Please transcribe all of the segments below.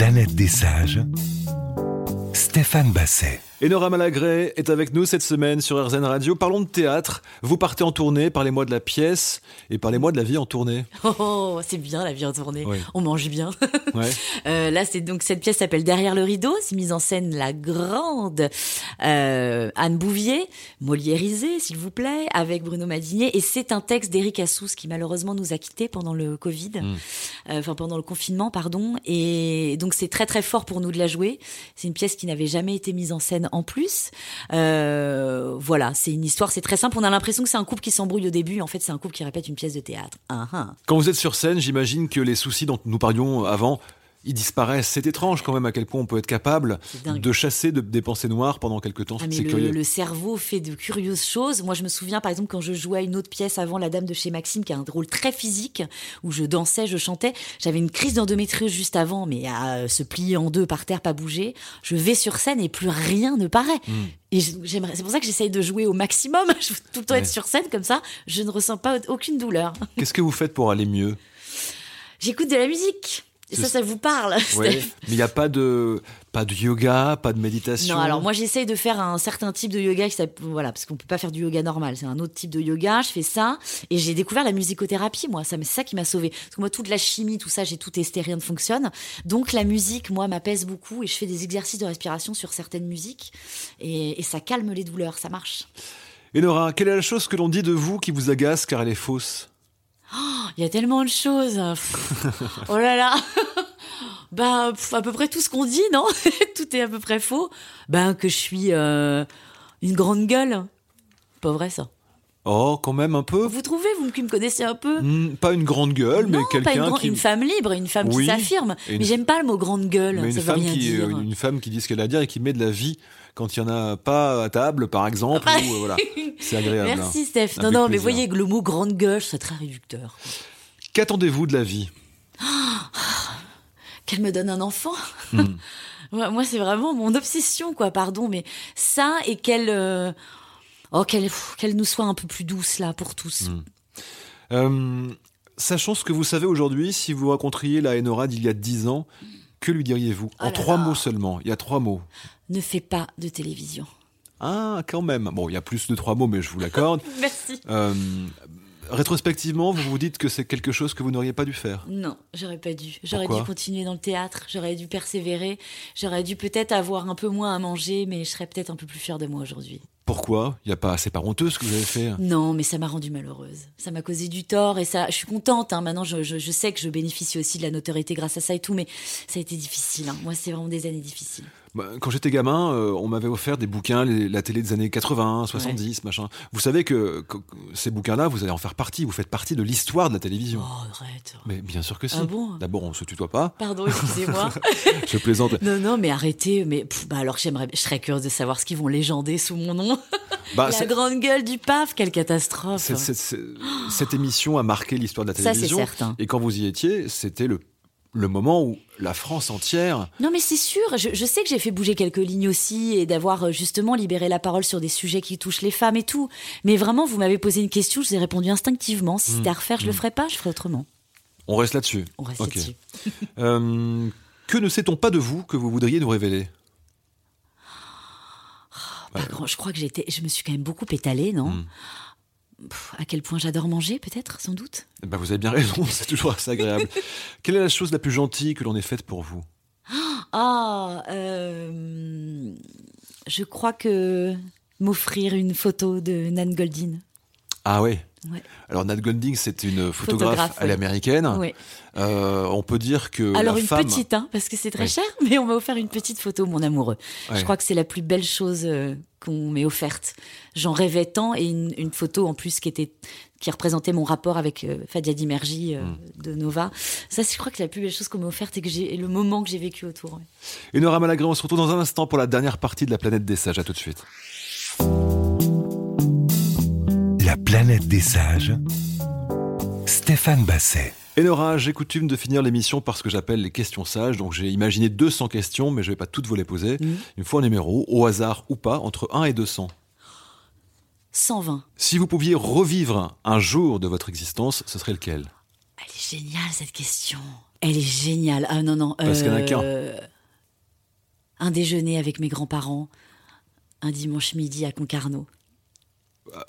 planète des sages. Stéphane Basset. Enora Malagré est avec nous cette semaine sur RZN Radio. Parlons de théâtre. Vous partez en tournée, parlez-moi de la pièce et parlez-moi de la vie en tournée. Oh, c'est bien la vie en tournée. Oui. On mange bien. Ouais. Euh, là, c'est donc cette pièce s'appelle Derrière le rideau. C'est mise en scène la grande euh, Anne Bouvier, moliérisée, s'il vous plaît, avec Bruno Madinier. Et c'est un texte d'Éric Assous qui malheureusement nous a quittés pendant le Covid, Mm. Euh, enfin pendant le confinement, pardon. Et donc c'est très très fort pour nous de la jouer. C'est une pièce qui n'avait jamais été mise en scène en plus. Euh, voilà, c'est une histoire, c'est très simple. On a l'impression que c'est un couple qui s'embrouille au début. En fait, c'est un couple qui répète une pièce de théâtre. Ah, ah. Quand vous êtes sur scène, j'imagine que les soucis dont nous parlions avant, ils disparaissent. C'est étrange quand même à quel point on peut être capable de chasser de- des pensées noires pendant quelque temps. Ah, c'est le, le cerveau fait de curieuses choses. Moi, je me souviens, par exemple, quand je jouais à une autre pièce avant La Dame de chez Maxime, qui a un rôle très physique, où je dansais, je chantais. J'avais une crise d'endométriose juste avant, mais à euh, se plier en deux par terre, pas bouger. Je vais sur scène et plus rien ne paraît. Hmm. Et c'est pour ça que j'essaye de jouer au maximum. Je veux tout le temps Ouais. être sur scène comme ça. Je ne ressens pas aucune douleur. Qu'est-ce que vous faites pour aller mieux? J'écoute de la musique. Et ça, ça vous parle. Ouais. Mais il n'y a pas de, pas de yoga, pas de méditation. Non, alors moi j'essaye de faire un certain type de yoga voilà parce qu'on peut pas faire du yoga normal, c'est un autre type de yoga. Je fais ça et j'ai découvert la musicothérapie moi, ça c'est ça qui m'a sauvé parce que moi toute la chimie, tout ça, j'ai tout testé, rien ne fonctionne. Donc la musique moi m'apaise beaucoup et je fais des exercices de respiration sur certaines musiques et, et ça calme les douleurs, ça marche. Enora, quelle est la chose que l'on dit de vous qui vous agace car elle est fausse? Il y a tellement de choses. Oh là là. Ben, à peu près tout ce qu'on dit, non? Tout est à peu près faux. Ben, que je suis euh, une grande gueule. Pas vrai, ça? Oh, quand même un peu Vous trouvez, vous qui me connaissez un peu Hmm, Pas une grande gueule, mais Non, une, quelqu'un grande- qui... une femme libre, une femme Oui, qui s'affirme. une- Mais j'aime pas le mot grande gueule, Mais ça une veut femme, rien qui, dire. une femme qui dit ce qu'elle a à dire et qui met de la vie quand il n'y en a pas à table, par exemple. Ah. ou, euh, voilà. C'est agréable. Merci hein. Steph. Non, non, mais voyez que le mot grande gueule, c'est très réducteur. Qu'attendez-vous de la vie? Qu'elle me donne un enfant? Hmm. Moi, c'est vraiment mon obsession, quoi, pardon, mais ça et qu'elle. euh, Oh, qu'elle nous soit un peu plus douce, là, pour tous. Hmm. Euh, Sachant ce que vous savez aujourd'hui, si vous rencontriez la Enora d'il y a dix ans, que lui diriez-vous En là trois là. mots seulement. Il y a trois mots. Ne fais pas de télévision. Ah, quand même. Bon, il y a plus de trois mots, mais je vous l'accorde. Merci. Euh, rétrospectivement, vous vous dites que c'est quelque chose que vous n'auriez pas dû faire. Non, j'aurais pas dû. J'aurais dû continuer dans le théâtre, j'aurais dû persévérer, j'aurais dû peut-être avoir un peu moins à manger, mais je serais peut-être un peu plus fière de moi aujourd'hui. Pourquoi? Il y a pas, c'est pas honteux ce que vous avez fait? Non, mais ça m'a rendue malheureuse. Ça m'a causé du tort et ça, je suis contente. Hein. Maintenant, je, je, je sais que je bénéficie aussi de la notoriété grâce à ça et tout, mais ça a été difficile. hein. Moi, c'est vraiment des années difficiles. Bah, Quand j'étais gamin, euh, on m'avait offert des bouquins, les- la télé des années 80, 70, machin. Vous savez que, ces bouquins-là, vous allez en faire partie. Vous faites partie de l'histoire de la télévision. Oh, arrête. Mais bien sûr que si. Ah bon? D'abord, on se tutoie pas. Pardon, excusez-moi. Je plaisante. non, non, mais arrêtez. Mais pff, bah alors, j'aimerais, je serais curieuse de savoir ce qu'ils vont légender sous mon nom. Bah, la grande gueule du paf, quelle catastrophe. cette émission a marqué l'histoire de la Ça, c'est télévision. certain. Et quand vous y étiez, c'était le, le moment où la France entière. Non, mais c'est sûr. Je, je sais que j'ai fait bouger quelques lignes aussi et d'avoir euh, justement libéré la parole sur des sujets qui touchent les femmes et tout. Mais vraiment, vous m'avez posé une question, je vous ai répondu instinctivement. Si c'était à refaire, je le ferais pas, je ferais autrement. On reste là-dessus. On reste là-dessus. Euh, que ne sait-on pas de vous que vous voudriez nous révéler? Pas grand- je crois que j'étais, je me suis quand même beaucoup étalée, non? Hmm. Pff, À quel point j'adore manger, peut-être, sans doute. Eh ben, Vous avez bien raison, c'est toujours assez agréable. Quelle est la chose la plus gentille que l'on ait faite pour vous? Ah, euh, je crois que m'offrir une photo de Nan Goldin. Ah ouais Ouais. Alors Nat Golding, c'est une photographe, Photographe, à l'américaine. Ouais. Euh, on peut dire que Alors la une femme... petite, hein, parce que c'est très cher, mais on m'a offert une petite photo, mon amoureux. Ouais. Je crois que c'est la plus belle chose euh, qu'on m'ait offerte. J'en rêvais tant et une, une photo en plus qui était qui représentait mon rapport avec euh, Fadia Dimerji euh, Hmm. de Nova. Ça, je crois que c'est la plus belle chose qu'on m'ait offerte et que j'ai le moment que j'ai vécu autour. Et Nora Malagré, on se retrouve dans un instant pour la dernière partie de la planète des sages. À tout de suite. La planète des sages. Stéphane Basset. Et Nora, j'ai coutume de finir l'émission par ce que j'appelle les questions sages. Donc j'ai imaginé 200 questions, mais je vais pas toutes vous les poser. Mhm. Il me faut un numéro, au hasard ou pas, entre 1 et 200. 120. Si vous pouviez revivre un jour de votre existence, ce serait lequel? Elle est géniale cette question. Elle est géniale. Ah non, non. Parce qu'il y en a qu'un. euh, Un déjeuner avec mes grands-parents, un dimanche midi à Concarneau.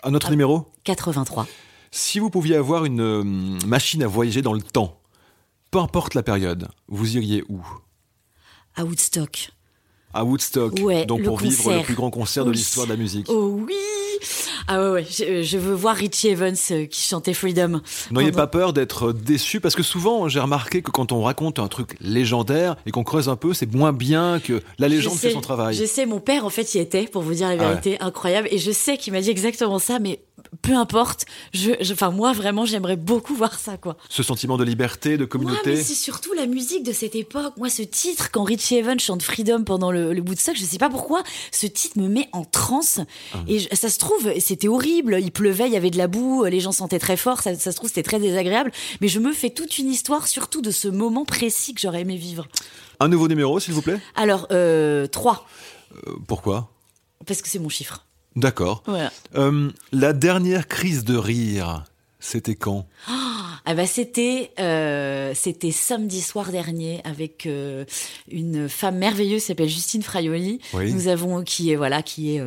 Un autre numéro 83. Si vous pouviez avoir une euh, machine à voyager dans le temps, peu importe la période, vous iriez où? À Woodstock. À Woodstock, Ouais, donc le pour vivre le plus grand concert de l'histoire de la musique. Oh oui Ah ouais, ouais. Je, je veux voir Richie Evans euh, qui chantait Freedom. N'ayez pas peur d'être déçu parce que souvent j'ai remarqué que quand on raconte un truc légendaire et qu'on creuse un peu, c'est moins bien que la légende fait son travail. Je sais, mon père, en fait, y était, pour vous dire la Ah ouais. vérité, incroyable. Et je sais qu'il m'a dit exactement ça, mais peu importe. Je, je- enfin, moi, vraiment, j'aimerais beaucoup voir ça, quoi. Ce sentiment de liberté, de communauté. mais c'est surtout la musique de cette époque. Moi, ce titre, quand Richie Evans chante Freedom pendant le, le Woodstock, je sais pas pourquoi, ce titre me met en transe. Ah. Et je- ça se trouve, c'était horrible. Il pleuvait, il y avait de la boue, les gens sentaient très fort. Ça, ça se trouve, c'était très désagréable. Mais je me fais toute une histoire, surtout de ce moment précis que j'aurais aimé vivre. Un nouveau numéro, s'il vous plaît? Alors, euh, 3, Euh, Pourquoi? Parce que c'est mon chiffre. D'accord. Voilà. Euh, la dernière crise de rire, c'était quand? Ah bah c'était euh, c'était samedi soir dernier avec euh, une femme merveilleuse qui s'appelle Justine Fraioli. Oui. Nous avons qui est voilà qui est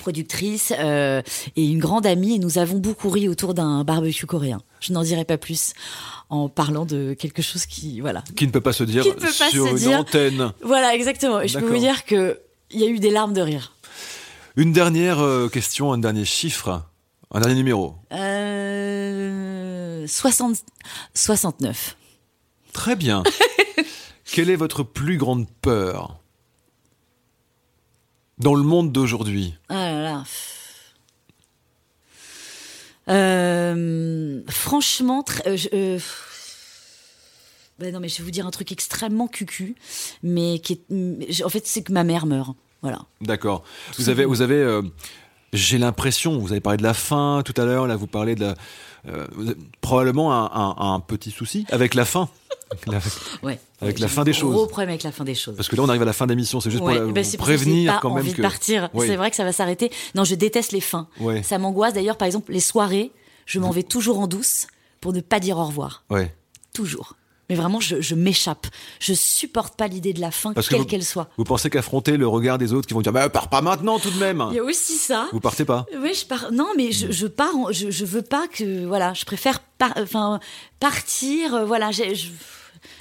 productrice euh, et une grande amie et nous avons beaucoup ri autour d'un barbecue coréen. Je n'en dirai pas plus en parlant de quelque chose qui voilà Qui ne peut pas se dire pas sur se une dire. antenne. voilà exactement. Je peux vous dire que il y a eu des larmes de rire. Une dernière euh, question, un dernier chiffre, un dernier numéro. Euh, 60 69. Très bien. Quelle est votre plus grande peur dans le monde d'aujourd'hui? Ah là là. Euh, franchement, tr- euh, je- ben non, mais je vais vous dire un truc extrêmement cucu, mais qui est, en fait, c'est que ma mère meurt. Voilà. D'accord. Vous avez, vous avez, euh, j'ai l'impression, vous avez parlé de la faim tout à l'heure, là vous parlez de la, euh, probablement un, un- un petit souci avec la faim. La- Ouais. Avec la fin un des Gros choses. problème avec la fin des choses. Parce que là on arrive à la fin d'émission, c'est juste Ouais, pour la- ben j'ai prévenir pas quand même envie que. de partir. C'est vrai que ça va s'arrêter. Non, je déteste les fins. Ouais. Ça m'angoisse. D'ailleurs, par exemple, les soirées, je m'en vais toujours en douce pour ne pas dire au revoir. Ouais. Toujours. Mais vraiment, je, je m'échappe. Je supporte pas l'idée de la fin, Parce quelle qu'elle soit. Vous pensez qu'affronter le regard des autres qui vont dire, bah pars pas maintenant tout de même. Il y a aussi ça. Vous partez pas. Oui, je pars. Non, mais je, je pars. en- Je, je veux pas que. Voilà, je préfère par- enfin, partir. euh, Voilà, je.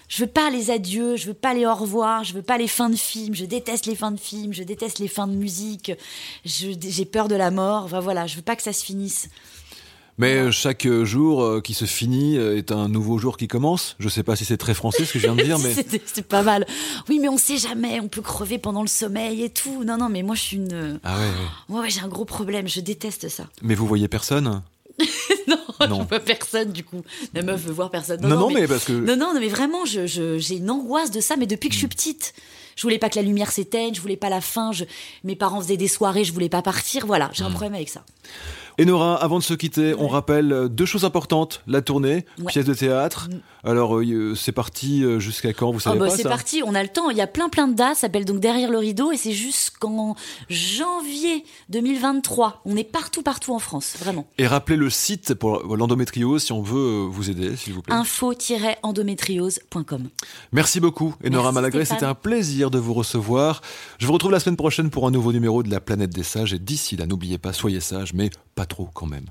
Je veux pas les adieux, je veux pas les au revoir, je veux pas les fins de films, je déteste les fins de films, je déteste les fins de musique, j'ai peur de la mort, enfin, voilà, je veux pas que ça se finisse. Mais euh, chaque euh, jour euh, qui se finit est un nouveau jour qui commence. Je sais pas si c'est très français ce que je viens de dire, mais C'est pas mal. Oui, mais on sait jamais, on peut crever pendant le sommeil et tout. Non, non, mais moi je suis une. ah ouais, ouais. Ouais, j'ai un gros problème, je déteste ça. Mais vous voyez personne? Non, Non. je vois personne du coup. La meuf veut voir personne. Non, non, mais parce que- Non, non, mais vraiment, je- je- j'ai une angoisse de ça, mais depuis que je suis Hmm. petite. Je voulais pas que la lumière s'éteigne, je voulais pas la fin. Je... Mes parents faisaient des soirées, je voulais pas partir. Voilà, j'ai un Hmm. problème avec ça. Et Nora, avant de se quitter, on rappelle euh, deux choses importantes. La tournée, Ouais. pièce de théâtre. Alors, euh, c'est parti euh, jusqu'à quand Vous savez bah, pas c'est parti, on a le temps. Il y a plein plein de dates. Ça s'appelle donc Derrière le rideau et c'est jusqu'en janvier 2023. On est partout partout en France, vraiment. Et rappelez le site pour l'endométriose si on veut euh, vous aider, s'il vous plaît. info-endométriose.com. Merci beaucoup, Enora Merci, Malagré. C'était un plaisir de vous recevoir. Je vous retrouve la semaine prochaine pour un nouveau numéro de La Planète des Sages. Et d'ici là, n'oubliez pas, soyez sages, mais pas trop quand même.